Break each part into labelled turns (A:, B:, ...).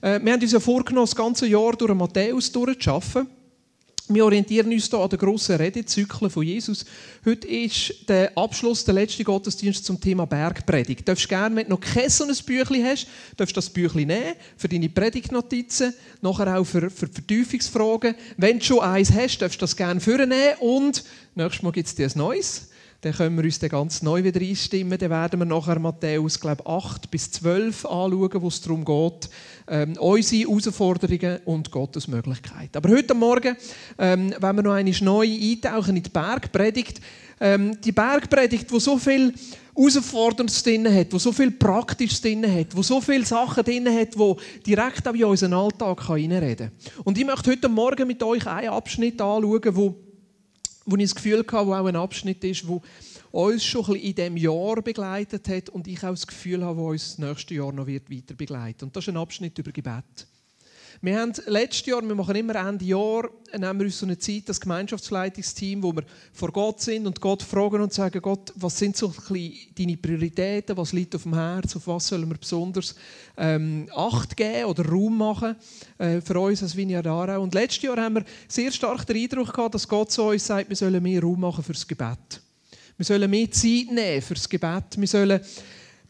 A: Äh, wir haben uns ja vorgenommen, das ganze Jahr durch Matthäus durchzuarbeiten. Wir orientieren uns hier an den grossen Redezyklen von Jesus. Heute ist der Abschluss, der letzte Gottesdienst zum Thema Bergpredigt. Du darfst gerne, wenn du noch kein so ein Büchlein hast, darfst das Büchlein nehmen für deine Predigtnotizen, nachher auch für, für Vertiefungsfragen. Wenn du schon eins hast, darfst du das gerne vornehmen und nächstes Mal gibt es dir ein neues. Dann können wir uns dann ganz neu wieder einstimmen. Dann werden wir nachher Matthäus, glaube 8 bis 12 anschauen, wo es darum geht, ähm, unsere Herausforderungen und Gottes Möglichkeiten. Aber heute Morgen, ähm, wenn wir noch einmal neu eintauchen in die Bergpredigt, ähm, die Bergpredigt, wo so viel Herausforderndes drin hat, wo so viel Praktisches drin hat, wo so viele Sachen drin hat, wo direkt auch in unseren Alltag hineinreden kann. Und ich möchte heute Morgen mit euch einen Abschnitt anschauen, wo wo ich das Gefühl hatte, wo auch ein Abschnitt ist, wo uns schon ein bisschen in diesem Jahr begleitet hat und ich auch das Gefühl habe, wo uns das nächste Jahr noch weiter begleiten. Und das ist ein Abschnitt über Gebet. Wir haben letztes Jahr, wir machen immer Ende Jahr, nehmen wir uns so eine Zeit, das Gemeinschaftsleitungsteam, wo wir vor Gott sind und Gott fragen und sagen, Gott, was sind so ein deine Prioritäten, was liegt auf dem Herz, auf was sollen wir besonders ähm, Acht geben oder Raum machen äh, für uns als Vineyard Aarau. Und letztes Jahr haben wir sehr stark den Eindruck gehabt, dass Gott zu uns sagt, wir sollen mehr Raum machen fürs Gebet. Wir sollen mehr Zeit nehmen fürs Gebet. Wir sollen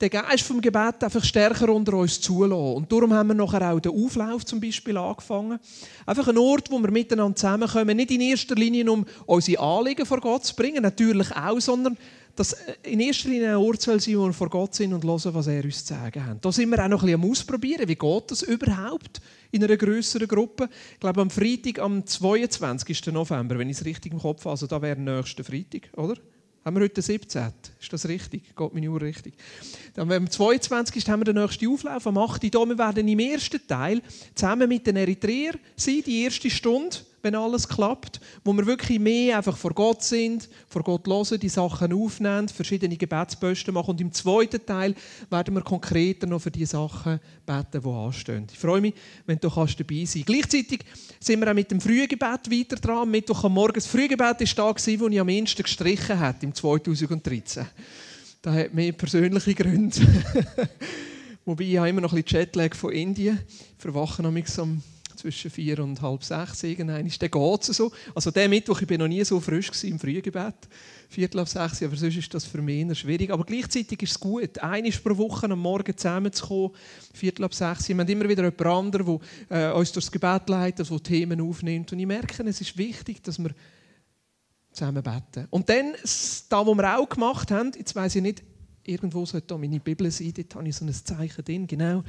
A: den Geist vom Gebet einfach stärker unter uns zulassen. Und darum haben wir nachher auch den Auflauf zum Beispiel angefangen. Einfach ein Ort, wo wir miteinander zusammenkommen, nicht in erster Linie, um unsere Anliegen vor Gott zu bringen, natürlich auch, sondern dass in erster Linie ein Ort soll sein, wo wir vor Gott sind und hören, was er uns zu sagen hat. Da sind wir auch noch ein bisschen am Ausprobieren, wie geht das überhaupt in einer größeren Gruppe. Ich glaube, am Freitag, am 22. November, wenn ich es richtig im Kopf habe, also da wäre nächster Freitag, oder? Haben wir heute den 17. Ist das richtig? Geht meine Uhr richtig? Dann am 22. haben wir den nächsten Auflauf, am 8. Hier. Wir werden im ersten Teil zusammen mit den Eritreern sein, die erste Stunde wenn alles klappt, wo wir wirklich mehr einfach vor Gott sind, vor Gott hören, die Sachen aufnehmen, verschiedene Gebetsposten machen und im zweiten Teil werden wir konkreter noch für die Sachen beten, die anstehen. Ich freue mich, wenn du dabei sein kannst. Gleichzeitig sind wir auch mit dem Frühgebet weiter dran. Mittwoch am Morgen. Das Frühgebet war da, wo ich am ehesten gestrichen habe, im 2013. Das hat mehr persönliche Gründe. Wobei ich habe immer noch ein bisschen Jetlag von Indien. Ich verwache noch am zwischen vier und halb sechs irgendwann dann geht es so. Also der Mittwoch, ich bin noch nie so frisch im Frühgebet, Viertel auf sechs, aber sonst ist das für mich schwierig. Aber gleichzeitig ist es gut, einmal pro Woche am Morgen zusammenzukommen, Viertel auf sechs. Wir haben immer wieder jemand anderen, der äh, uns durchs Gebet leitet, der Themen aufnimmt. Und ich merke, es ist wichtig, dass wir zusammen beten. Und dann, da, was wir auch gemacht haben, jetzt weiß ich nicht, irgendwo sollte da meine Bibel sein, dort habe ich so ein Zeichen drin, genau.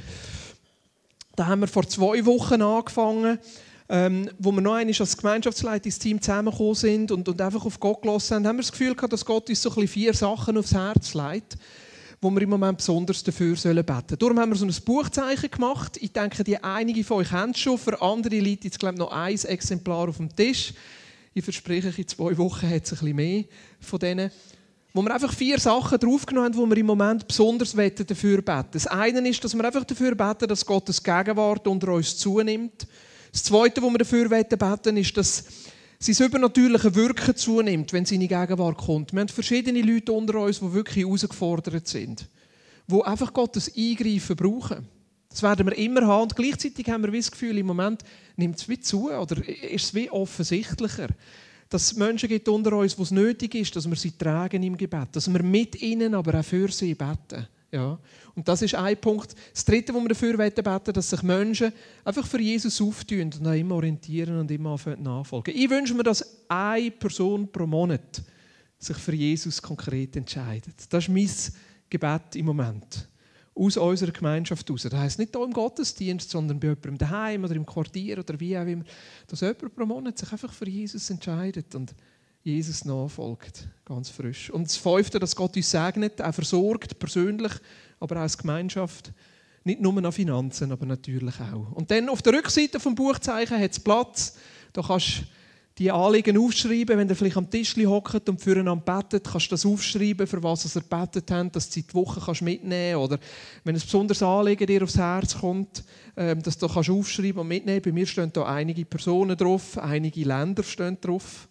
A: Da haben wir vor zwei Wochen angefangen, ähm, wo wir noch einmal als Gemeinschaftsleitungsteam zusammengekommen sind und, und einfach auf Gott gelassen haben, haben wir das Gefühl gehabt, dass Gott uns so ein vier Sachen aufs Herz legt, wo wir im Moment besonders dafür sollen beten. Darum haben wir so ein Buchzeichen gemacht. Ich denke, die einige von euch haben es schon. Für andere liegt jetzt glaube ich, noch ein Exemplar auf dem Tisch. Ich verspreche, in zwei Wochen hat es ein bisschen mehr von denen wo wir einfach vier Sachen draufgenommen haben, wo wir im Moment besonders dafür beten. Das eine ist, dass wir einfach dafür beten, dass Gottes Gegenwart unter uns zunimmt. Das zweite, wo wir dafür beten, ist, dass sein übernatürliche Wirken zunimmt, wenn seine Gegenwart kommt. Wir haben verschiedene Leute unter uns, die wirklich herausgefordert sind, die einfach Gottes Eingreifen brauchen. Das werden wir immer haben. Und gleichzeitig haben wir das Gefühl, im Moment nimmt es wie zu oder ist es wie offensichtlicher dass es Menschen gibt unter uns, wo es nötig ist, dass wir sie tragen im Gebet, dass wir mit ihnen, aber auch für sie beten. Ja. Und das ist ein Punkt. Das Dritte, wo wir dafür beten wollen, dass sich Menschen einfach für Jesus auftun und immer orientieren und immer nachfolgen. Ich wünsche mir, dass eine Person pro Monat sich für Jesus konkret entscheidet. Das ist mein Gebet im Moment aus unserer Gemeinschaft heraus. Das heisst nicht hier im Gottesdienst, sondern bei jemandem daheim oder im Quartier oder wie auch immer, dass jemand pro Monat sich einfach für Jesus entscheidet und Jesus nachfolgt, ganz frisch. Und das Fünfte, dass Gott uns segnet, auch versorgt, persönlich, aber auch als Gemeinschaft. Nicht nur nach Finanzen, aber natürlich auch. Und dann auf der Rückseite vom Buchzeichen hat es Platz. Da kannst die Anliegen aufschreiben, wenn ihr vielleicht am Tisch hockt und füreinander betet, kannst du das aufschreiben, für was ihr betet habt, dass du die Woche mitnehmen kannst. Oder wenn ein besonderes Anliegen dir aufs Herz kommt, ähm, dass du kannst aufschreiben und mitnehmen Bei mir stehen da einige Personen drauf, einige Länder stehen drauf.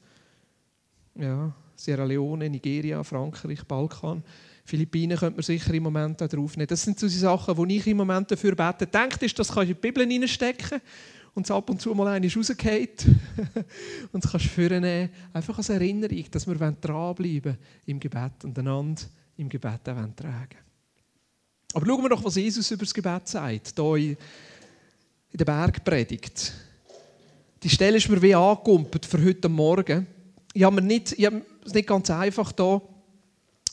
A: Ja, Sierra Leone, Nigeria, Frankreich, Balkan. Philippinen könnte man sicher im Moment auch drauf nehmen. Das sind so die Sachen, die ich im Moment dafür bete. Denkt ist, das kannst du in die Bibel reinstecken und es ab und zu mal einer rausgeht und das kannst du einfach als Erinnerung, dass wir dranbleiben im Gebet und einander im Gebet auch tragen Aber schauen wir doch, was Jesus über das Gebet sagt, hier in der Bergpredigt. Die Stelle ist mir wie angekumpelt für heute Morgen. Ich habe mir nicht, ich habe es nicht ganz einfach hier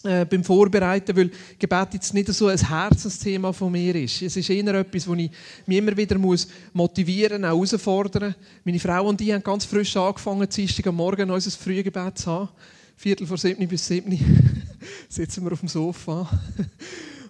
A: äh, beim Vorbereiten, weil Gebet jetzt nicht so ein Herzensthema von mir ist. Es ist eher etwas, wo ich mich immer wieder muss motivieren auch herausfordern Meine Frau und ich haben ganz frisch angefangen, Dienstag am Morgen unser Frühgebet zu haben. Viertel vor sieben bis sieben sitzen wir auf dem Sofa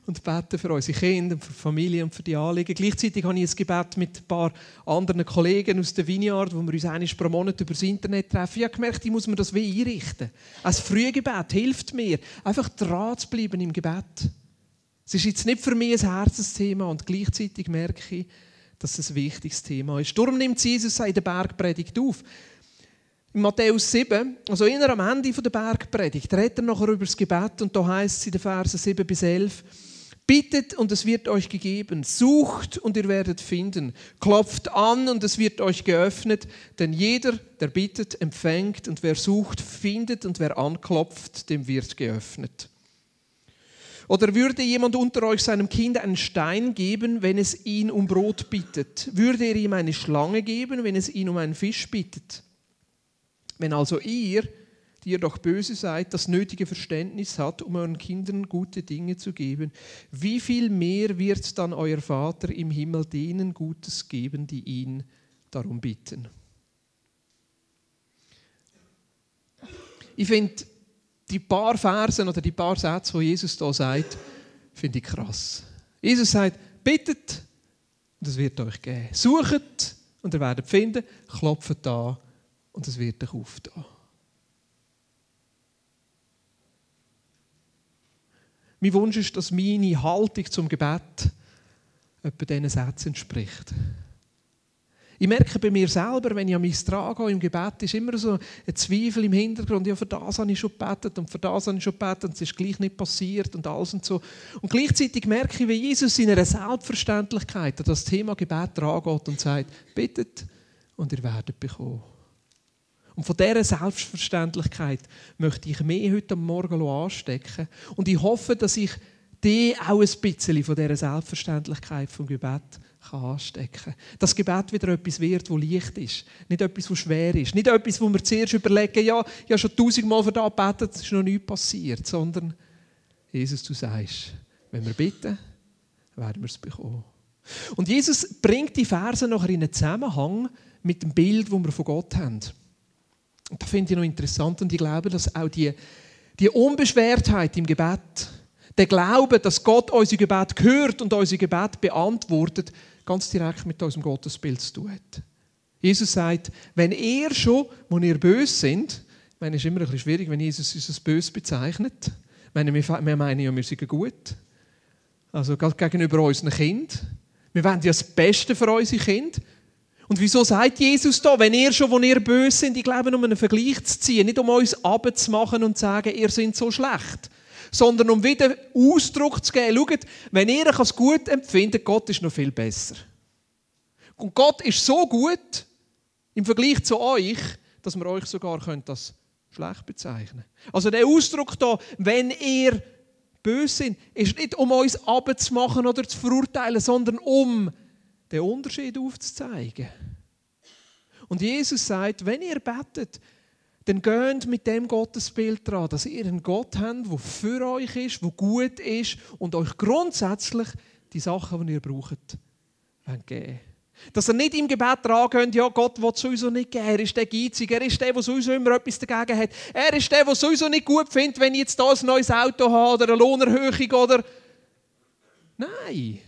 A: und beten für unsere Kinder, für die Familie und für die Anliegen. Gleichzeitig habe ich ein Gebet mit ein paar anderen Kollegen aus der Vineyard, wo wir uns einmal pro Monat über das Internet treffen. Ich habe gemerkt, ich muss mir das wie einrichten. Ein Frühgebet hilft mir, einfach dran zu bleiben im Gebet. Es ist jetzt nicht für mich ein Herzensthema und gleichzeitig merke ich, dass es ein wichtiges Thema ist. Darum nimmt Jesus in der Bergpredigt auf. In Matthäus 7, also eher am Ende der Bergpredigt, redet er nachher über das Gebet und da heißt es in den Versen 7 bis 11, Bittet und es wird euch gegeben. Sucht und ihr werdet finden. Klopft an und es wird euch geöffnet. Denn jeder, der bittet, empfängt. Und wer sucht, findet. Und wer anklopft, dem wird geöffnet. Oder würde jemand unter euch seinem Kind einen Stein geben, wenn es ihn um Brot bittet? Würde er ihm eine Schlange geben, wenn es ihn um einen Fisch bittet? Wenn also ihr, die ihr doch böse seid, das nötige Verständnis hat, um euren Kindern gute Dinge zu geben, wie viel mehr wird dann euer Vater im Himmel denen Gutes geben, die ihn darum bitten? Ich finde die paar Versen oder die paar Sätze, wo Jesus da sagt, finde ich krass. Jesus sagt, bittet und es wird euch geben. Sucht und ihr werdet finden, klopft an und es wird euch auftun. Mein Wunsch ist, dass meine Haltung zum Gebet etwa diesen Sätzen entspricht. Ich merke bei mir selber, wenn ich an mich trage im Gebet, ist immer so ein Zweifel im Hintergrund. Ja, für das habe ich schon gebetet und für das habe ich schon gebetet und es ist gleich nicht passiert und alles und so. Und gleichzeitig merke ich, wie Jesus in einer Selbstverständlichkeit das Thema Gebet angeht und sagt, bittet und ihr werdet bekommen. Und von dieser Selbstverständlichkeit möchte ich mehr heute Morgen anstecken. Und ich hoffe, dass ich die auch ein bisschen von dieser Selbstverständlichkeit vom Gebet anstecken kann. Dass Gebet wieder etwas wird, das leicht ist. Nicht etwas, das schwer ist. Nicht etwas, wo wir zuerst überlegen, ja, ich habe schon tausendmal für das gebetet, es ist noch nichts passiert. Sondern, Jesus, du sagst, wenn wir bitten, werden wir es bekommen. Und Jesus bringt die Verse nachher in einen Zusammenhang mit dem Bild, das wir von Gott haben. Und das finde ich noch interessant und ich glaube, dass auch die, die Unbeschwertheit im Gebet, der Glaube, dass Gott unser Gebet hört und unser Gebet beantwortet, ganz direkt mit unserem Gottesbild zu tun hat. Jesus sagt, wenn ihr schon, wo ihr böse sind, ich meine, es ist immer ein bisschen schwierig, wenn Jesus uns als böse bezeichnet. Ich meine, wir meinen ja, wir sind gut. Also gegenüber unseren Kindern. Wir wollen ja das Beste für unsere Kinder. Und wieso sagt Jesus da, wenn ihr schon, wo ihr böse sind, ich glaube, um einen Vergleich zu ziehen, nicht um uns abzumachen und zu sagen, ihr seid so schlecht, sondern um wieder Ausdruck zu geben, schaut, wenn ihr es gut empfindet, Gott ist noch viel besser. Und Gott ist so gut im Vergleich zu euch, dass wir euch sogar das schlecht bezeichnen Also der Ausdruck da, wenn ihr böse sind, ist nicht um uns abzumachen oder zu verurteilen, sondern um den Unterschied aufzuzeigen. Und Jesus sagt, wenn ihr betet, dann geht mit dem Gottesbild dran, dass ihr einen Gott habt, der für euch ist, der gut ist und euch grundsätzlich die Sachen, die ihr braucht, geben. Dass ihr nicht im Gebet dran geht, ja, Gott will sowieso nicht geben, er ist der Geizige, er ist der, der sowieso immer etwas dagegen hat, er ist der, der sowieso nicht gut findet, wenn ich jetzt hier ein neues Auto habe oder eine Lohnerhöhung oder... Nein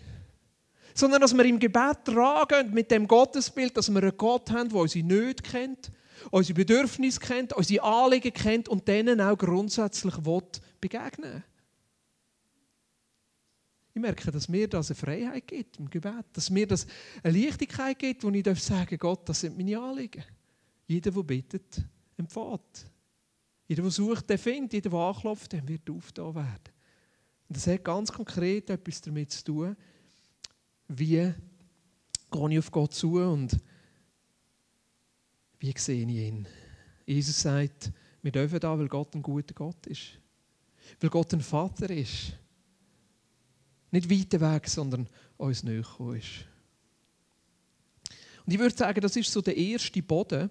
A: sondern dass wir im Gebet tragen mit dem Gottesbild, dass wir einen Gott haben, der unsere Nöte kennt, unsere Bedürfnisse kennt, unsere Anliegen kennt und denen auch grundsätzlich begegnen Ich merke, dass mir das eine Freiheit gibt im Gebet, dass mir das eine Leichtigkeit gibt, wo ich sagen darf, Gott, das sind meine Anliegen. Jeder, der bittet, empfängt. Jeder, der sucht, der findet. Jeder, der anklopft, der wird aufgetan werden. Und das hat ganz konkret etwas damit zu tun, wie gehe ich auf Gott zu und wie sehe ich ihn. Jesus sagt, wir dürfen da, weil Gott ein guter Gott ist. Weil Gott ein Vater ist. Nicht weit weg, sondern uns näher ist. Und ich würde sagen, das ist so der erste Boden,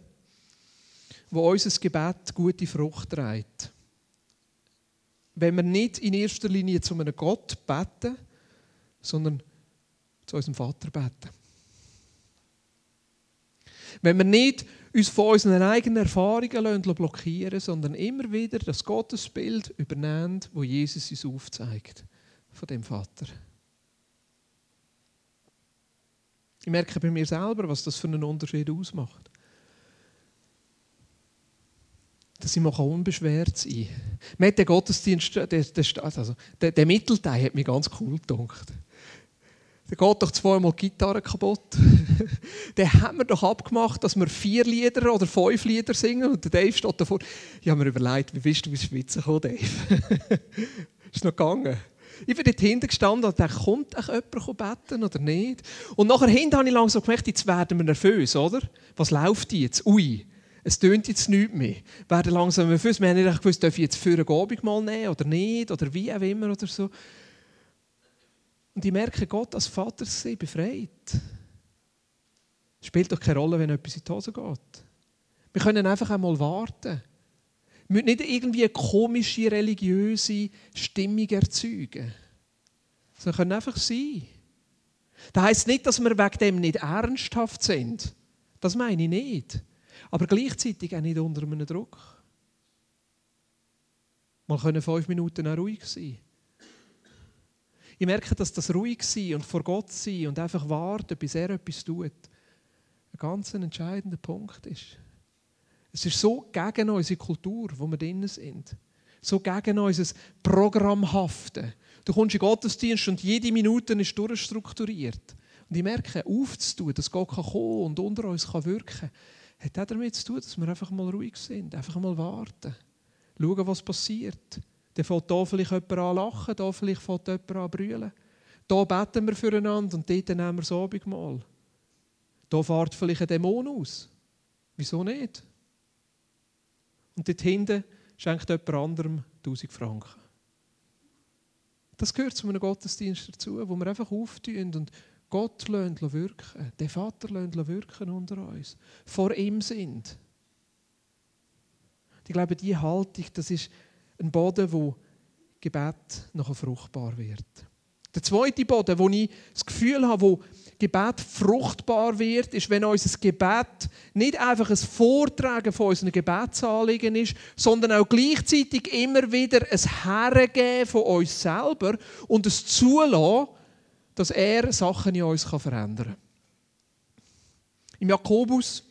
A: wo unser Gebet gute Frucht trägt. Wenn wir nicht in erster Linie zu einem Gott beten, sondern zu unserem Vater beten. Wenn wir nicht uns von unseren eigenen Erfahrungen blockieren sondern immer wieder das Gottesbild übernehmen, wo Jesus uns aufzeigt, von dem Vater. Ich merke bei mir selber, was das für einen Unterschied ausmacht. Dass ich unbeschwert sein kann. Mir hat der Gottesdienst, der, der, also der, der Mittelteil hat mich ganz cool gedacht. Da geht doch zweimal die Gitarre kaputt. Dann haben wir doch abgemacht, dass wir vier Lieder oder fünf Lieder singen. Und der Dave steht davor. Ich habe mir überlegt, wie bist du ins Schweizer gekommen, Dave? ist noch gegangen. Ich bin dort hinten gestanden und dachte, kommt euch jemand beten oder nicht? Und nachher hinten habe ich langsam gemerkt, jetzt werden wir nervös, oder? Was läuft jetzt? Ui, es tönt jetzt nichts mehr. Wir werden langsam nervös. Wir haben nicht gewusst, darf ich jetzt für eine Abend mal nehmen oder nicht? Oder wie auch immer oder so. Und ich merke, Gott als Vater sie befreit. Spielt doch keine Rolle, wenn etwas in die Hose geht. Wir können einfach einmal warten. Wir müssen nicht irgendwie eine komische, religiöse Stimmung erzeugen. Sondern können einfach sein. Das heisst nicht, dass wir wegen dem nicht ernsthaft sind. Das meine ich nicht. Aber gleichzeitig auch nicht unter einem Druck. Mal können fünf Minuten auch ruhig sein. Ich merke, dass das ruhig sein und vor Gott sein und einfach warten, bis er etwas tut, ein ganz entscheidender Punkt ist. Es ist so gegen unsere Kultur, wo wir drin sind. So gegen unser Programmhafte. Du kommst in Gottesdienst und jede Minute ist durchstrukturiert. Und ich merke, aufzutun, dass Gott kann kommen und unter uns kann wirken kann, hat auch damit zu tun, dass wir einfach mal ruhig sind, einfach mal warten, schauen, was passiert. Dann fängt hier vielleicht jemand an lachen, hier vielleicht fängt jemand an brüllen. Hier beten wir füreinander und dort nehmen wir das Abendmahl. Hier fährt vielleicht ein Dämon aus. Wieso nicht? Und dort hinten schenkt jemand anderem 1000 Franken. Das gehört zu einem Gottesdienst dazu, wo wir einfach auftun und Gott wirken, den Vater wirken unter uns, vor ihm sind. Ich glaube, diese Haltung, das ist ein Boden, wo Gebet nachher fruchtbar wird. Der zweite Boden, wo ich das Gefühl habe, wo Gebet fruchtbar wird, ist, wenn unser Gebet nicht einfach ein Vortragen von unseren Gebetsanliegen ist, sondern auch gleichzeitig immer wieder ein Hergeben von uns selber und es zulassen, dass er Sachen in uns verändern kann. Im Jakobus,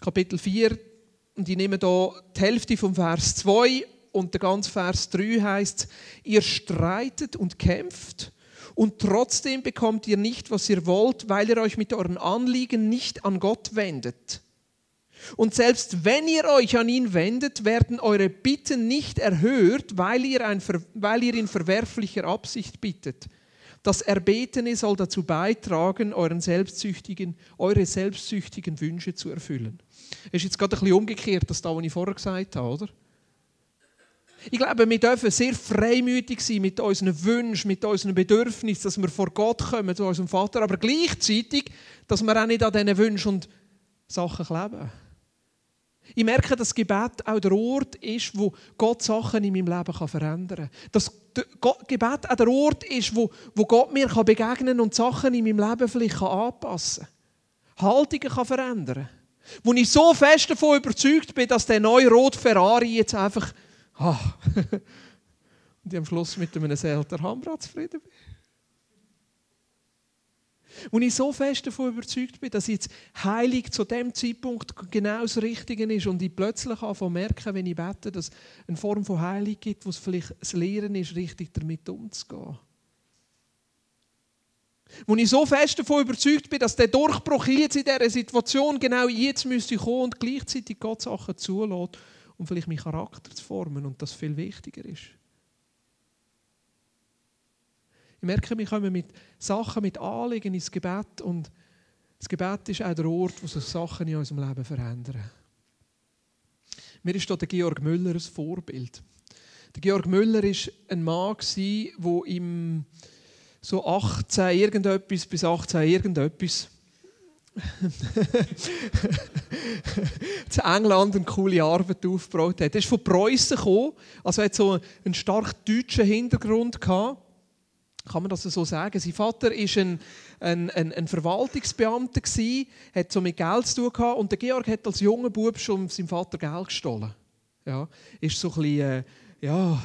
A: Kapitel 4, und ich nehme hier die Hälfte vom Vers 2 und der ganze Vers 3 heißt, ihr streitet und kämpft und trotzdem bekommt ihr nicht, was ihr wollt, weil ihr euch mit euren Anliegen nicht an Gott wendet. Und selbst wenn ihr euch an ihn wendet, werden eure Bitten nicht erhört, weil ihr, ein, weil ihr in verwerflicher Absicht bittet. Das Erbetene soll dazu beitragen, euren selbstsüchtigen, eure selbstsüchtigen Wünsche zu erfüllen. Es ist jetzt gerade ein bisschen umgekehrt, das da, was ich vorher gesagt habe, oder? Ich glaube, wir dürfen sehr freimütig sein mit unseren Wünschen, mit unseren Bedürfnissen, dass wir vor Gott kommen, zu unserem Vater, aber gleichzeitig, dass wir auch nicht an diesen Wünschen und Sachen kleben. Ich merke, dass Gebet auch der Ort ist, wo Gott Sachen in meinem Leben verändern kann. Dass Gebet auch der Ort ist, wo, wo Gott mir begegnen kann und Sachen in meinem Leben vielleicht anpassen kann. Haltungen kann verändern. Wo ich so fest davon überzeugt bin, dass der neue rote Ferrari jetzt einfach. Ah, und ich am Schluss mit einem seltenen Hambrad zufrieden bin. Wo ich so fest davon überzeugt bin, dass jetzt heilig zu dem Zeitpunkt genau das Richtige ist und ich plötzlich anfange merken, wenn ich bete, dass es eine Form von Heilig gibt, wo es vielleicht das Lehren ist, richtig damit umzugehen. Wo ich so fest davon überzeugt bin, dass der Durchbruch jetzt in dieser Situation genau jetzt müsste kommen und gleichzeitig Gott Sachen zulässt, um vielleicht meinen Charakter zu formen und das viel wichtiger ist. Ich merke, wir kommen mit Sachen, mit Anliegen ins Gebet und das Gebet ist auch der Ort, wo sich Sachen in unserem Leben verändern. Mir ist hier der Georg Müller ein Vorbild. Der Georg Müller war ein Mann, der im so 18 irgendetwas bis 18 irgendetwas zu England eine coole Arbeit aufgebaut hat. Er ist von Preußen gekommen, also hat so einen stark deutschen Hintergrund gehabt. Kann man das so sagen? Sein Vater war ein, ein, ein, ein Verwaltungsbeamter, gewesen, hat so mit Geld zu tun gehabt, und der Georg hat als junger Bub schon seinem Vater Geld gestohlen. Ja, ist so ein bisschen, äh, ja,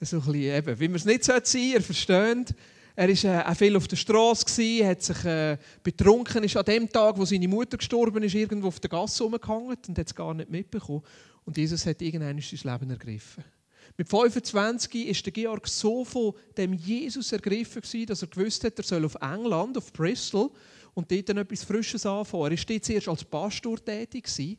A: so ein bisschen eben, wie man es nicht sein sollte, ihr versteht. Er war äh, auch viel auf der Straße, hat sich äh, betrunken, ist an dem Tag, wo seine Mutter gestorben ist, irgendwo auf der Gasse rumgehangen und hat es gar nicht mitbekommen. Und Jesus hat irgendwann sein Leben ergriffen. Mit 25 ist der Georg so von dem Jesus ergriffen dass er gewusst hat, er soll auf England, auf Bristol und dort dann etwas Frisches anfangen. Er war dort zuerst als Pastor tätig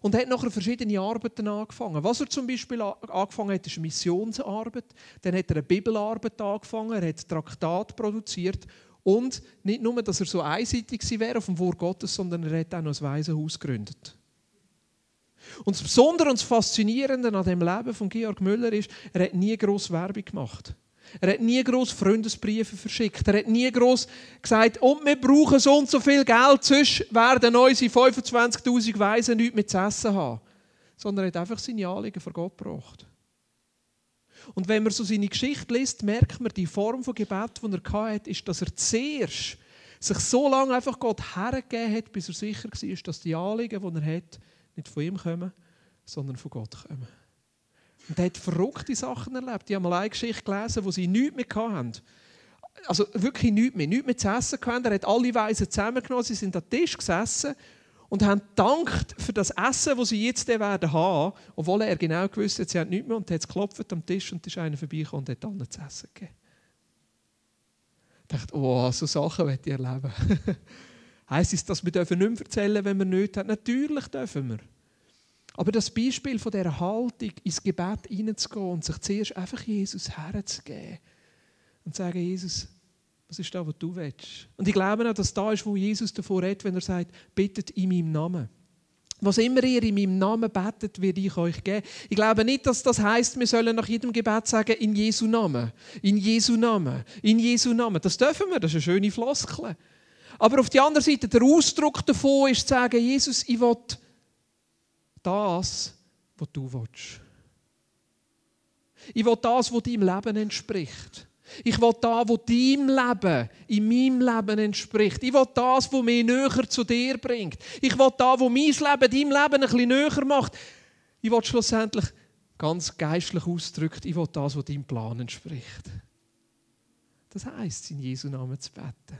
A: und hat nachher verschiedene Arbeiten angefangen. Was er zum Beispiel angefangen hat, ist eine Missionsarbeit. Dann hat er eine Bibelarbeit angefangen, er hat Traktat produziert und nicht nur, dass er so einseitig wäre auf dem Wort Gottes, sondern er hat auch noch ein Waisenhaus gegründet. Und das Besondere und das Faszinierende an dem Leben von Georg Müller ist, er hat nie groß Werbung gemacht. Er hat nie groß Freundesbriefe verschickt. Er hat nie groß gesagt, und wir brauchen so und so viel Geld, sonst werden unsere 25.000 Weisen nichts mehr zu essen haben. Sondern er hat einfach seine Anliegen vor Gott gebracht. Und wenn man so seine Geschichte liest, merkt man, die Form von Gebet, die er hatte, ist, dass er zuerst sich so lange einfach Gott hergegeben hat, bis er sicher war, dass die Anliegen, die er hat, nicht von ihm kommen, sondern von Gott kommen. Und er hat verrückte Sachen erlebt. Ich habe mal eine Geschichte gelesen, wo sie nichts mehr hatten. Also wirklich nichts mehr, nichts mehr zu essen hatten. Er hat alle Weisen zusammengenommen, sie sind am Tisch gesessen und haben gedankt für das Essen, das sie jetzt werden haben, obwohl er genau gewusst hat, sie haben nichts mehr und hat geklopft am Tisch und ist einer vorbeigekommen und hat allen zu essen gegeben. Ich dachte, oh, so Sachen möchte ich erleben. Heißt es, dass wir nicht mehr erzählen wenn wir nichts haben? Natürlich dürfen wir. Aber das Beispiel von dieser Haltung, ins Gebet hineinzugehen und sich zuerst einfach Jesus herzugeben und zu sagen, Jesus, was ist da, was du willst? Und ich glaube auch, dass da ist, wo Jesus davor redet, wenn er sagt, bittet in meinem Namen. Was immer ihr in meinem Namen betet, werde ich euch geben. Ich glaube nicht, dass das heißt, wir sollen nach jedem Gebet sagen, in Jesu Namen, in Jesu Namen, in Jesu Namen. Das dürfen wir, das ist eine schöne Floskel. Aber auf der anderen Seite, der Ausdruck davon ist zu sagen, Jesus, ich will das, was du willst. Ich will das, was deinem Leben entspricht. Ich will das, was deinem Leben, in meinem Leben entspricht. Ich will das, was mich näher zu dir bringt. Ich will das, was mein Leben deinem Leben ein bisschen näher macht. Ich will schlussendlich ganz geistlich ausgedrückt, ich will das, was deinem Plan entspricht. Das heisst, in Jesu Namen zu beten.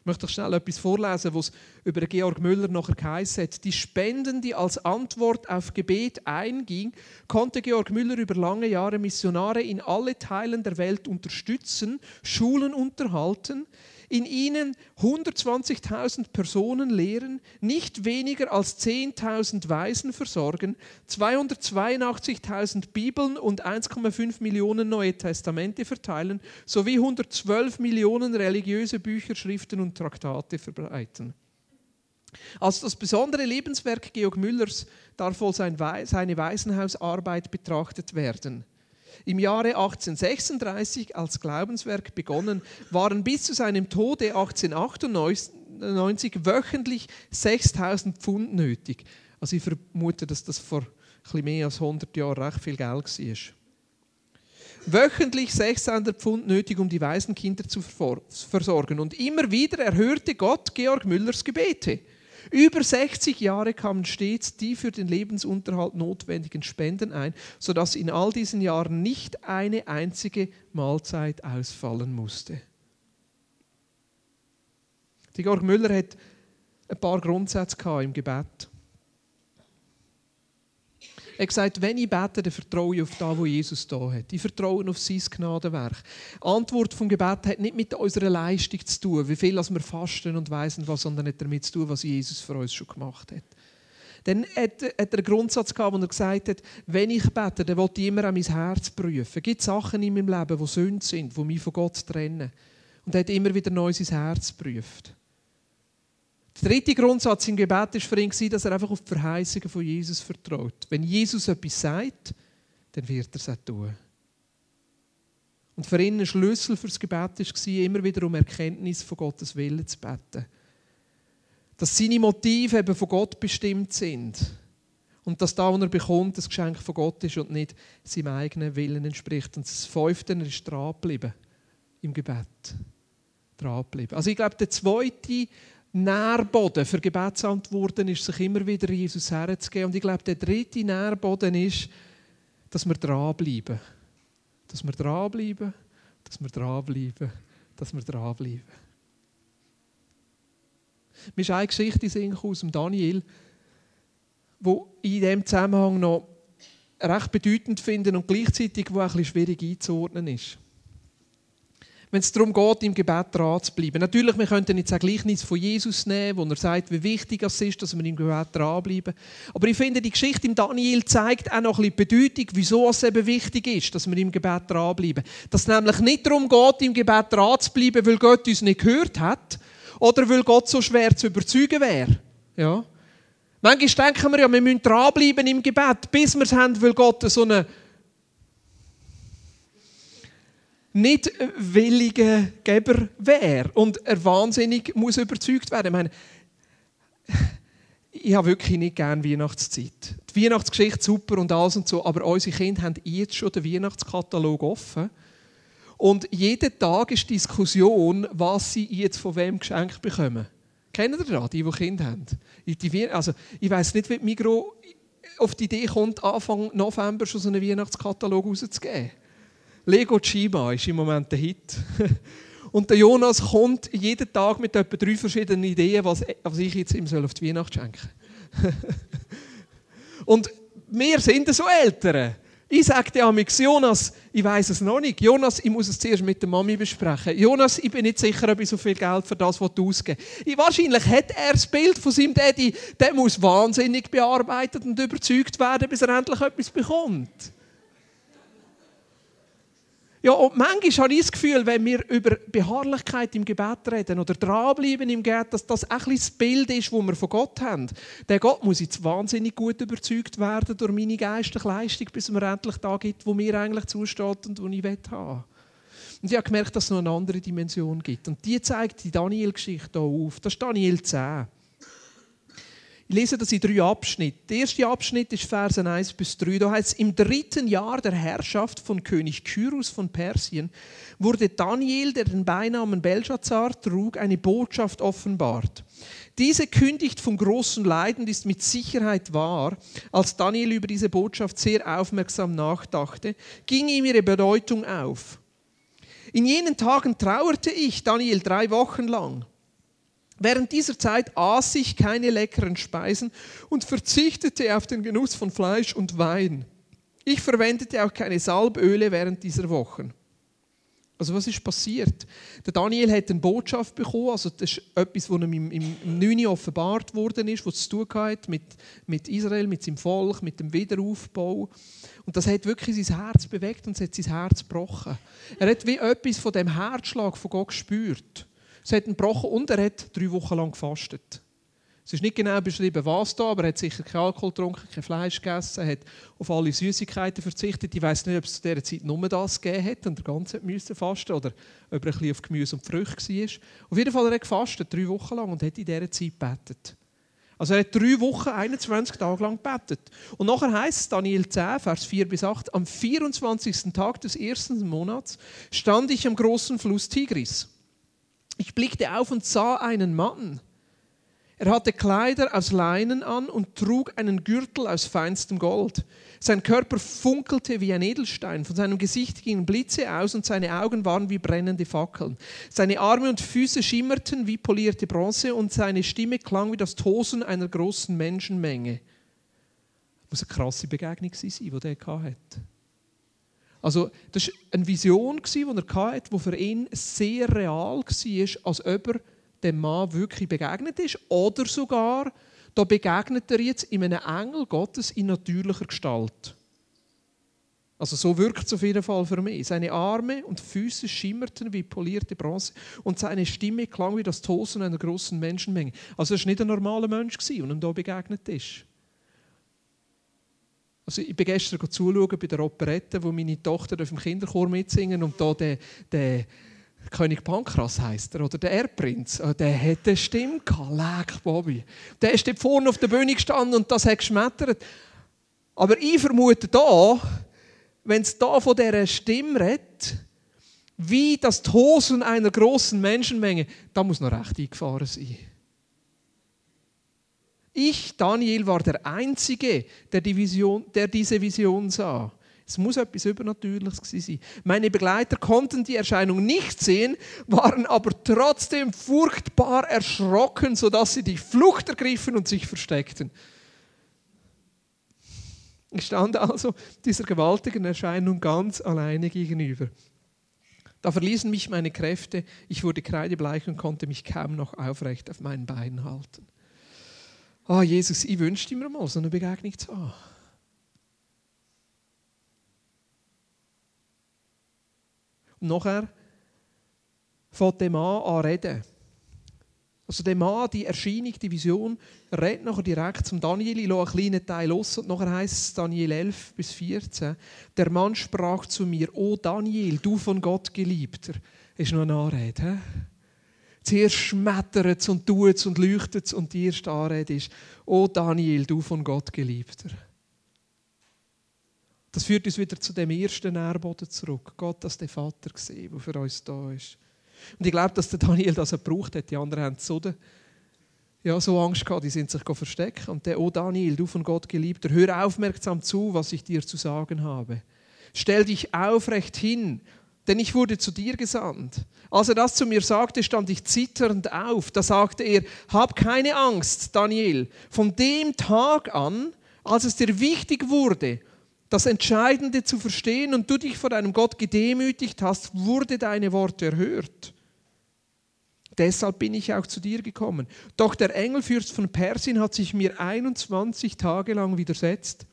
A: Ich möchte euch schnell etwas vorlesen, was über Georg Müller nachher geheißen hat. Die Spenden, die als Antwort auf Gebet einging, konnte Georg Müller über lange Jahre Missionare in alle Teilen der Welt unterstützen, Schulen unterhalten, in ihnen 120.000 Personen lehren, nicht weniger als 10.000 Waisen versorgen, 282.000 Bibeln und 1,5 Millionen Neue Testamente verteilen, sowie 112 Millionen religiöse Bücher, Schriften und Traktate verbreiten. Als das besondere Lebenswerk Georg Müllers darf wohl seine Waisenhausarbeit betrachtet werden. Im Jahre 1836 als Glaubenswerk begonnen, waren bis zu seinem Tode 1898 wöchentlich 6000 Pfund nötig. Also ich vermute, dass das vor etwas mehr als 100 Jahren recht viel Geld war. Wöchentlich 600 Pfund nötig, um die Waisenkinder zu versorgen. Und immer wieder erhörte Gott Georg Müllers Gebete. Über 60 Jahre kamen stets die für den Lebensunterhalt notwendigen Spenden ein, sodass in all diesen Jahren nicht eine einzige Mahlzeit ausfallen musste. Georg Müller hat ein paar Grundsätze im Gebet. Er hat gesagt, wenn ich bete, dann vertraue ich auf das, was Jesus da hat. Ich vertraue auf sein Gnadenwerk. Die Antwort vom Gebet hat nicht mit unserer Leistung zu tun, wie viel wir fasten und weisen was, sondern hat damit zu tun, was Jesus für uns schon gemacht hat. Dann hat, er einen Grundsatz gehabt, wo er gesagt hat, wenn ich bete, dann will ich immer an mein Herz prüfen. Gibt Sachen in meinem Leben, die Sünd sind, die mich von Gott trennen. Und er hat immer wieder neu sein Herz geprüft. Der dritte Grundsatz im Gebet war für ihn, dass er einfach auf die Verheißungen von Jesus vertraut. Wenn Jesus etwas sagt, dann wird er es auch tun. Und für ihn ein Schlüssel für das Gebet war, immer wieder um Erkenntnis von Gottes Willen zu beten. Dass seine Motive eben von Gott bestimmt sind. Und dass da, was er bekommt, das Geschenk von Gott ist und nicht seinem eigenen Willen entspricht. Und das Fünfte, er ist dranbleiben im Gebet. Dranbleiben. Also ich glaube, der zweite Nährboden für Gebetsantworten ist, sich immer wieder Jesus herzugeben. Und ich glaube, der dritte Nährboden ist, dass wir dranbleiben. Dass wir dranbleiben, dass wir dranbleiben, dass wir dranbleiben. Mir ist eine Geschichte aus dem Daniel, wo ich in diesem Zusammenhang noch recht bedeutend finde und gleichzeitig wo ein bisschen schwierig einzuordnen ist wenn es darum geht, im Gebet dran zu bleiben. Natürlich, wir könnten jetzt ein Gleichnis von Jesus nehmen, wo er sagt, wie wichtig es ist, dass wir im Gebet dranbleiben. Aber ich finde, die Geschichte im Daniel zeigt auch noch ein bisschen die Bedeutung, wieso es eben wichtig ist, dass wir im Gebet dranbleiben. Dass es nämlich nicht darum geht, im Gebet dran zu bleiben, weil Gott uns nicht gehört hat oder weil Gott so schwer zu überzeugen wäre. Ja. Manchmal denken wir ja, wir müssen dranbleiben im Gebet, bis wir es haben, weil Gott so eine nicht williger Geber wäre und er wahnsinnig muss überzeugt werden. Ich meine, ich habe wirklich nicht gerne Weihnachtszeit. Die Weihnachtsgeschichte super und alles und so, aber unsere Kinder haben jetzt schon den Weihnachtskatalog offen. Und jeden Tag ist Diskussion, was sie jetzt von wem geschenkt bekommen. Kennen ihr das, die, die Kinder haben? also, ich weiß nicht, wie die Migro auf die Idee kommt, Anfang November schon so einen Weihnachtskatalog rauszugeben. Lego Chima ist im Moment der Hit. Und der Jonas kommt jeden Tag mit etwa drei verschiedenen Ideen, was, ich jetzt ihm auf die Weihnacht schenken soll. Und wir sind so Eltern. Ich sage dir amix, Jonas, ich weiß es noch nicht. Jonas, ich muss es zuerst mit der Mami besprechen. Jonas, ich bin nicht sicher, ob ich so viel Geld für das ausgeben will. Wahrscheinlich hat er das Bild von seinem Daddy, der muss wahnsinnig bearbeitet und überzeugt werden, bis er endlich etwas bekommt. Ja, und manchmal habe ich das Gefühl, wenn wir über Beharrlichkeit im Gebet reden oder dranbleiben im Gebet, dass das ein das Bild ist, das wir von Gott haben. Der Gott muss jetzt wahnsinnig gut überzeugt werden durch meine geistliche Leistung, bis mir endlich da gibt, wo mir eigentlich zusteht und wo ich haben Und ich habe gemerkt, dass es noch eine andere Dimension gibt. Und die zeigt die Daniel-Geschichte auf. Das ist Daniel 10. Ich lese das in drei Abschnitten. Der erste Abschnitt ist Versen 1 bis 3. Da heißt es, im dritten Jahr der Herrschaft von König Kyrus von Persien wurde Daniel, der den Beinamen Belshazzar trug, eine Botschaft offenbart. Diese kündigt vom großen Leiden ist mit Sicherheit wahr. Als Daniel über diese Botschaft sehr aufmerksam nachdachte, ging ihm ihre Bedeutung auf. In jenen Tagen trauerte ich, Daniel, drei Wochen lang. Während dieser Zeit aß ich keine leckeren Speisen und verzichtete auf den Genuss von Fleisch und Wein. Ich verwendete auch keine Salböle während dieser Wochen. Also was ist passiert? Der Daniel hat eine Botschaft bekommen, also das ist etwas, was ihm im, im, im 9. offenbart worden ist, was zu tun hat mit, mit Israel, mit seinem Volk, mit dem Wiederaufbau. Und das hat wirklich sein Herz bewegt und es hat sein Herz gebrochen. Er hat wie etwas von dem Herzschlag von Gott gespürt. Es hat ihn gebrochen und er hat drei Wochen lang gefastet. Es ist nicht genau beschrieben, was da, aber er hat sicher kein Alkohol getrunken, kein Fleisch gegessen, hat auf alle Süßigkeiten verzichtet. Ich weiß nicht, ob es zu dieser Zeit nur das gegeben hat und er ganz müssen fasten oder ob er ein bisschen auf Gemüse und Früchte war. Auf jeden Fall hat er gefastet, drei Wochen lang und hat in dieser Zeit gebetet. Also er hat drei Wochen, 21 Tage lang gebetet. Und nachher heißt es, Daniel 10, Vers 4 bis 8, am 24. Tag des ersten Monats stand ich am großen Fluss Tigris. Ich blickte auf und sah einen Mann. Er hatte Kleider aus Leinen an und trug einen Gürtel aus feinstem Gold. Sein Körper funkelte wie ein Edelstein, von seinem Gesicht gingen Blitze aus und seine Augen waren wie brennende Fackeln. Seine Arme und Füße schimmerten wie polierte Bronze und seine Stimme klang wie das Tosen einer großen Menschenmenge. Das muss eine krasse Begegnung sein, die er hatte. Also, das war eine Vision, die er hatte, die für ihn sehr real war, als ob er dem Mann wirklich begegnet ist oder sogar da begegnet er jetzt in einem Engel Gottes in natürlicher Gestalt. Also so wirkt es auf jeden Fall für mich. Seine Arme und Füße schimmerten wie polierte Bronze und seine Stimme klang wie das Tosen einer großen Menschenmenge. Also er war nicht ein normaler Mensch, der ihm hier begegnet ist. Also ich bin gestern zuschauen bei der Operette, wo meine Tochter auf dem Kinderchor mitsingen und da der, der König Pankras heißt er, oder der Erbprinz, oh, der hat eine Stimme gehabt, leck Bobby. Der ist vorne auf der Bühne gestanden und das hat geschmettert. Aber ich vermute da, wenn es da von dieser Stimme redet, wie das Tosen einer großen Menschenmenge, da muss noch recht eingefahren sein. Ich, Daniel, war der Einzige, der, die Vision, der diese Vision sah. Es muss etwas Übernatürliches sein. Meine Begleiter konnten die Erscheinung nicht sehen, waren aber trotzdem furchtbar erschrocken, sodass sie die Flucht ergriffen und sich versteckten. Ich stand also dieser gewaltigen Erscheinung ganz alleine gegenüber. Da verließen mich meine Kräfte, ich wurde kreidebleich und konnte mich kaum noch aufrecht auf meinen Beinen halten. Oh Jesus, ich wünschte mir mal so eine Begegnung zu haben. Und nachher fängt der Mann an reden. Also der Mann, die Erscheinung, die Vision, redet nachher direkt zum Daniel. Ich lasse einen kleinen Teil los und nachher heißt es Daniel 11 bis 14. Der Mann sprach zu mir, O Daniel, du von Gott Geliebter. Das ist noch eine Anrede. He? Zuerst schmettert und tut und leuchtet und die erste Anrede ist, O Daniel, du von Gott Geliebter. Das führt uns wieder zu dem ersten Nährboden zurück. Gott als der Vater gesehen, der für uns da ist. Und ich glaube, dass der Daniel das gebraucht hat. Die anderen haben so, ja, so Angst gehabt, die sind sich versteckt. Und der, oh Daniel, du von Gott geliebter, hör aufmerksam zu, was ich dir zu sagen habe. Stell dich aufrecht hin, denn ich wurde zu dir gesandt. Als er das zu mir sagte, stand ich zitternd auf. Da sagte er, hab keine Angst, Daniel. Von dem Tag an, als es dir wichtig wurde, das Entscheidende zu verstehen und du dich vor deinem Gott gedemütigt hast, wurde deine Worte erhört. Deshalb bin ich auch zu dir gekommen. Doch der Engelfürst von Persien hat sich mir 21 Tage lang widersetzt,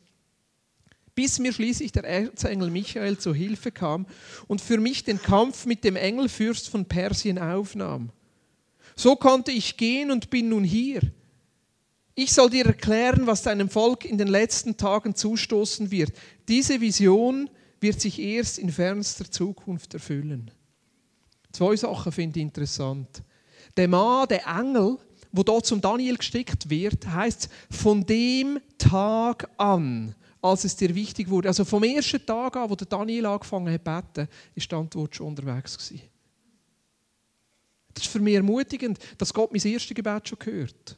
A: bis mir schließlich der Erzengel Michael zur Hilfe kam und für mich den Kampf mit dem Engelfürst von Persien aufnahm. So konnte ich gehen und bin nun hier. Ich soll dir erklären, was deinem Volk in den letzten Tagen zustoßen wird. Diese Vision wird sich erst in fernster Zukunft erfüllen. Zwei Sachen finde ich interessant. Der Mann, der Engel, wo dort zum Daniel gestickt wird, heißt von dem Tag an, als es dir wichtig wurde. Also vom ersten Tag an, wo der Daniel angefangen hat zu beten, ist die Antwort schon unterwegs gewesen. Das ist für mich ermutigend, dass Gott mein erstes Gebet schon gehört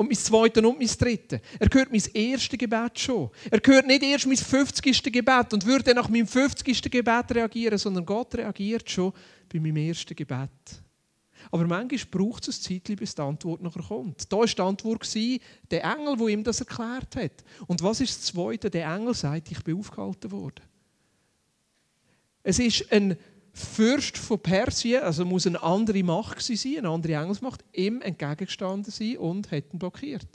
A: und mein zweites und mein drittes. Er hört mein erstes Gebet schon. Er hört nicht erst mein 50. Gebet und würde nach meinem 50. Gebet reagieren, sondern Gott reagiert schon bei meinem ersten Gebet. Aber manchmal braucht es ein Zeit, bis die Antwort nachher kommt. Da war die Antwort der Engel, der ihm das erklärt hat. Und was ist das Zweite? Der Engel sagt, ich bin aufgehalten worden. Es ist ein Fürst von Persien, also muss eine andere Macht sein, eine andere Engelsmacht, ihm entgegengestanden sein und hat ihn blockiert.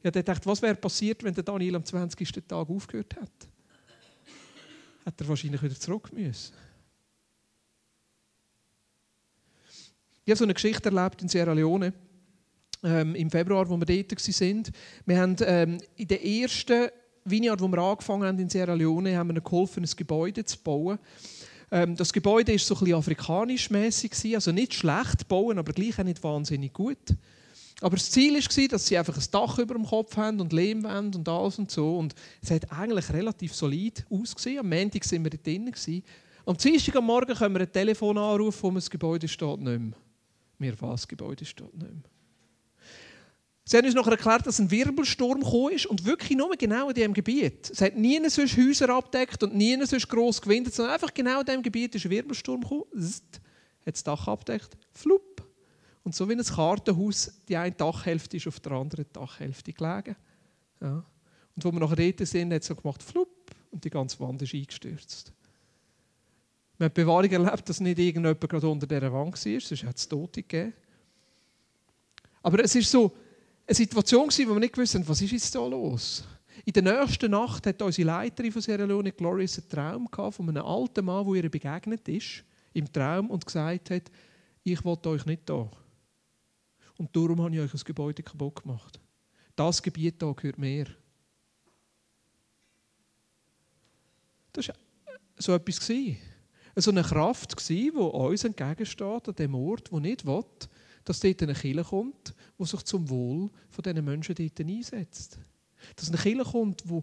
A: Ich habe gedacht, was wäre passiert, wenn der Daniel am 20. Tag aufgehört hätte? Hätte er wahrscheinlich wieder zurück müssen. Ich habe so eine Geschichte erlebt in Sierra Leone ähm, im Februar, wo wir dort waren. Wir haben ähm, in der ersten Vineyard, wo wir angefangen haben in Sierra Leone, haben wir geholfen, ein Gebäude zu bauen. Ähm, das Gebäude war so ein afrikanisch mäßig, also nicht schlecht bauen, aber gleich auch nicht wahnsinnig gut. Aber das Ziel war, dass sie einfach ein Dach über dem Kopf haben und Lehmwände und alles und so. Und es hat eigentlich relativ solid ausgesehen. Am Montag waren wir dort drinnen. Am Dienstag am Morgen können wir ein Telefon anrufen, wo das Gebäude steht nicht mehr. Mir was, Gebäude steht nicht mehr. Sie haben uns noch erklärt, dass ein Wirbelsturm gekommen ist und wirklich nur genau in diesem Gebiet. Es hat nie sonst Häuser abdeckt und nie sonst gross gewindet, sondern einfach genau in diesem Gebiet ist ein Wirbelsturm gekommen, Zzt, hat das Dach abdeckt, flupp. Und so wie ein Kartenhaus, die eine Dachhälfte ist auf der anderen Dachhälfte gelegen. Ja. Und wo wir nachher dort sind, hat es so gemacht, flupp, und die ganze Wand ist eingestürzt. Haben die Bewahrung erlebt, dass nicht irgendjemand gerade unter dieser Wand war, sonst hat es Tote gegeben. Aber es ist so eine Situation, wo wir nicht wussten, was ist jetzt da los? In der nächsten Nacht hat unsere Leiterin von Sierra Leone, Glorious, einen Traum von einem alten Mann, der ihr begegnet ist, im Traum, und gesagt hat, ich will euch nicht da. Und darum habe ich euch das Gebäude kaputt gemacht. Das Gebiet hier gehört mir. Das war so etwas. So eine Kraft, die uns entgegensteht an dem Ort, wo nicht will, dass dort eine Kirche kommt, die sich zum Wohl von diesen Menschen dort einsetzt. Dass eine Kirche kommt, die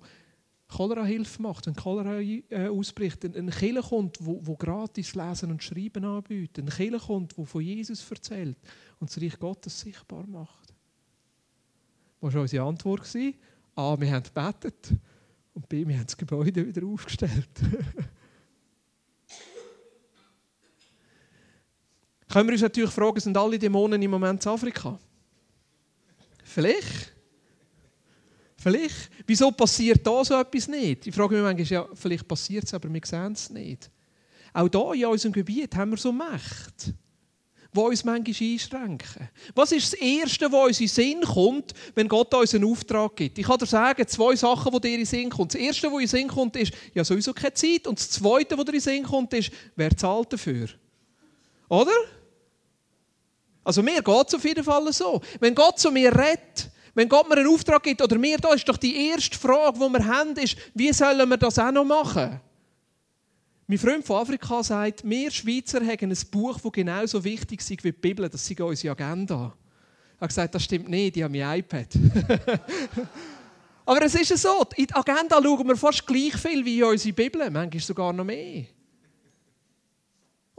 A: Cholera-Hilfe macht, wenn Cholera äh, ausbricht. Eine Kirche kommt, wo, wo gratis Lesen und Schreiben anbietet. Eine Kirche kommt, die von Jesus erzählt und das Reich Gottes sichtbar macht. Was war unsere Antwort? A, wir haben gebetet und B, wir haben das Gebäude wieder aufgestellt. Können wir uns natürlich fragen, sind alle Dämonen im Moment in Afrika? Vielleicht. Vielleicht. Wieso passiert da so etwas nicht? Ich frage mich manchmal, ja, vielleicht passiert es, aber wir sehen es nicht. Auch hier in unserem Gebiet haben wir so Mächte, die uns manchmal einschränken. Was ist das Erste, was uns in den Sinn kommt, wenn Gott uns einen Auftrag gibt? Ich kann dir sagen, zwei Sachen, die dir in den Sinn kommen. Das Erste, was in den Sinn kommt, ist, ja sowieso keine Zeit. Und das Zweite, was dir in den Sinn kommt, ist, wer zahlt dafür? Oder? Also mir geht es auf jeden Fall so. Wenn Gott zu mir redet, wenn Gott mir einen Auftrag gibt oder mir da ist doch die erste Frage, die wir haben, ist, wie sollen wir das auch noch machen? Mein Freund von Afrika sagt, wir Schweizer haben ein Buch, das genauso wichtig ist wie die Bibel, das ist unsere Agenda. Er hat gesagt, das stimmt nicht, ich habe mein iPad. Aber es ist so, in die Agenda schauen wir fast gleich viel wie in unsere Bibel, manchmal sogar noch mehr.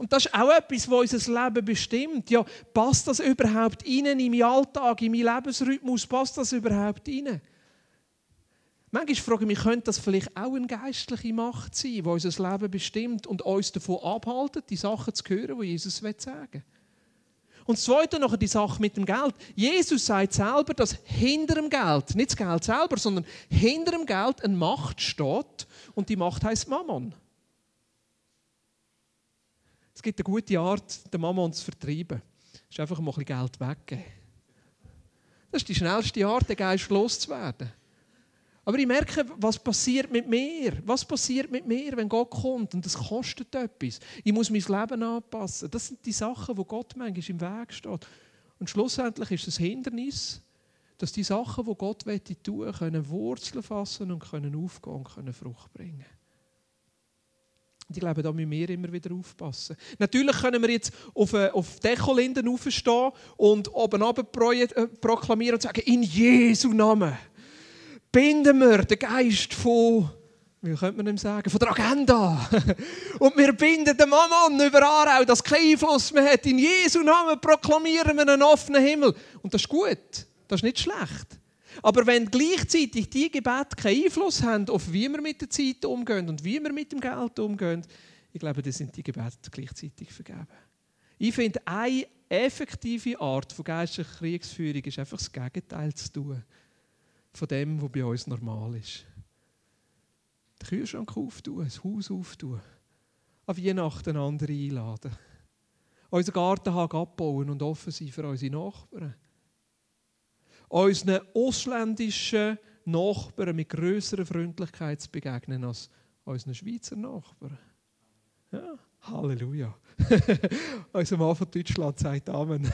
A: Und das ist auch etwas, was unser Leben bestimmt. Ja, passt das überhaupt in meinen Alltag, in meinen Lebensrhythmus? Passt das überhaupt rein? Manchmal frage ich mich, könnte das vielleicht auch eine geistliche Macht sein, die unser Leben bestimmt und uns davon abhaltet, die Sachen zu hören, die Jesus sagen will? Und das Zweite noch die Sache mit dem Geld. Jesus sagt selber, dass hinter dem Geld, nicht das Geld selber, sondern hinter dem Geld eine Macht steht und die Macht heißt Mammon. Es gibt eine gute Art, den Mammon zu vertreiben. Das ist einfach mal ein bisschen Geld weggeben. Das ist die schnellste Art, den Geist loszuwerden. Aber ich merke, was passiert mit mir? Was passiert mit mir, wenn Gott kommt? Und das kostet etwas. Ich muss mein Leben anpassen. Das sind die Sachen, wo Gott manchmal im Weg steht. Und schlussendlich ist das Hindernis, dass die Sachen, die Gott tun will, können Wurzeln fassen und können aufgehen und können Frucht bringen. Und ich glaube, da müssen wir immer wieder aufpassen. Natürlich können wir jetzt auf, äh, auf Dekolinden aufstehen und oben äh, proklamieren und sagen, in Jesu Namen binden wir den Geist von, wie könnte man dem sagen, von der Agenda. und wir binden den Mammon über Aarau, dass kein Einfluss mehr hat. In Jesu Namen proklamieren wir einen offenen Himmel. Und das ist gut, das ist nicht schlecht. Aber wenn gleichzeitig die Gebete keinen Einfluss haben auf wie wir mit der Zeit umgehen und wie wir mit dem Geld umgehen, ich glaube, dann sind die Gebete gleichzeitig vergeben. Ich finde, eine effektive Art von geistlicher Kriegsführung ist einfach das Gegenteil zu tun von dem, was bei uns normal ist. Den Kühlschrank auftun, das Haus auftun, an Weihnachten andere einladen, unseren Gartenhag abbauen und offen sein für unsere Nachbarn unseren ausländischen Nachbarn mit größerer Freundlichkeit zu begegnen als unseren Schweizer Nachbarn. Ja, Halleluja. Unser Mann von Deutschland sagt Amen.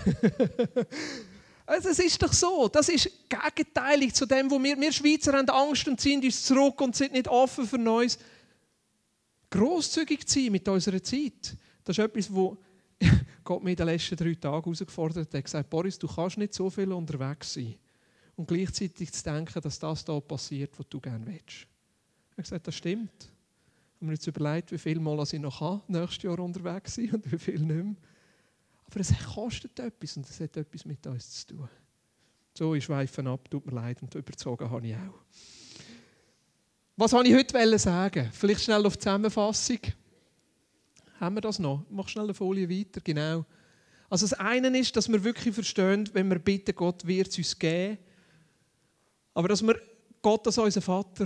A: also es ist doch so, das ist gegenteilig zu dem, wo wir, wir Schweizer haben Angst und ziehen uns zurück und sind nicht offen für Neues. Grosszügig zu sein mit unserer Zeit, das ist etwas, wo Gott mir in den letzten drei Tagen herausgefordert hat. Er hat gesagt, Boris, du kannst nicht so viel unterwegs sein und gleichzeitig zu denken, dass das da passiert, was du gerne willst. Er hat gesagt, das stimmt. Ich habe mir jetzt überlegt, wie viel Mal ich noch kann, nächstes Jahr unterwegs sein und wie viel nicht mehr. Aber es kostet etwas und es hat etwas mit uns zu tun. So, ich schweife ab, tut mir leid und überzogen habe ich auch. Was wollte ich heute sagen? Vielleicht schnell auf die Zusammenfassung. Haben wir das noch? Mach schnell eine Folie weiter, genau. Also das eine ist, dass wir wirklich verstehen, wenn wir bitten, Gott wird es uns geben. Aber dass wir Gott als unseren Vater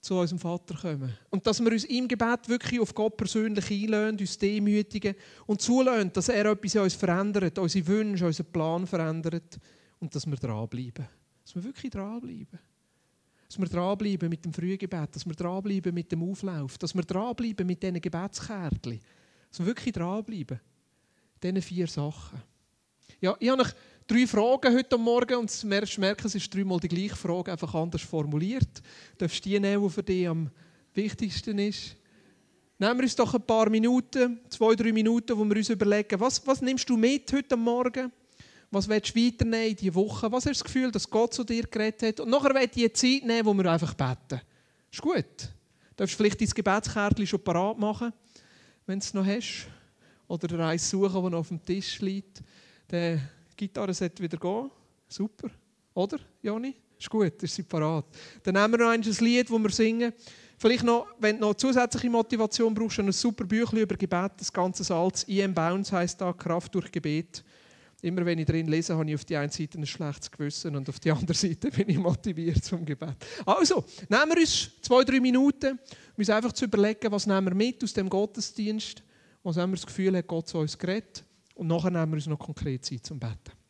A: zu unserem Vater kommen. Und dass wir uns im Gebet wirklich auf Gott persönlich einlösen, uns demütigen und zulassen, dass er etwas in uns verändert, unsere Wünsche, unseren Plan verändert und dass wir dranbleiben. Dass wir wirklich dranbleiben. Dass wir dranbleiben mit dem Frühgebet, dass wir dranbleiben mit dem Auflauf, dass wir dranbleiben mit diesen Gebetskärtchen. Dass wir wirklich dranbleiben. Diesen vier Sachen. Ja, ich habe drei Fragen heute Morgen und du merken, es ist dreimal die gleiche Frage, einfach anders formuliert. Du darfst die nehmen, die für dich am wichtigsten ist. Nehmen wir uns doch ein paar Minuten, zwei, drei Minuten, wo wir uns überlegen, was, was nimmst du mit heute Morgen? Was willst du weiternehmen in diese Woche? Was hast du das Gefühl, dass Gott zu dir geredet hat? Und nachher willst du die Zeit nehmen, wo wir einfach beten. Ist gut. Du darfst vielleicht dein Gebetskärtchen schon parat machen, wenn du es noch hast. Oder eins suchen, das noch auf dem Tisch liegt. Die Gitarre sollte wieder gehen. Super. Oder, Joni? Ist gut, ist sie parat. Dann nehmen wir noch ein Lied, das wir singen. Vielleicht noch, wenn du noch zusätzliche Motivation brauchst, ein super Büchlein über Gebet, das ganze Salz. I.M. Bounds heisst da, Kraft durch Gebet. Immer wenn ich drin lese, habe ich auf die eine Seite ein schlechtes Gewissen und auf die andere Seite bin ich motiviert zum Gebet. Also, nehmen wir uns zwei, drei Minuten, um uns einfach zu überlegen, was nehmen wir mit aus dem Gottesdienst, was haben wir das Gefühl, hat Gott zu uns geredet und nachher nehmen wir uns noch konkret Zeit zum Beten.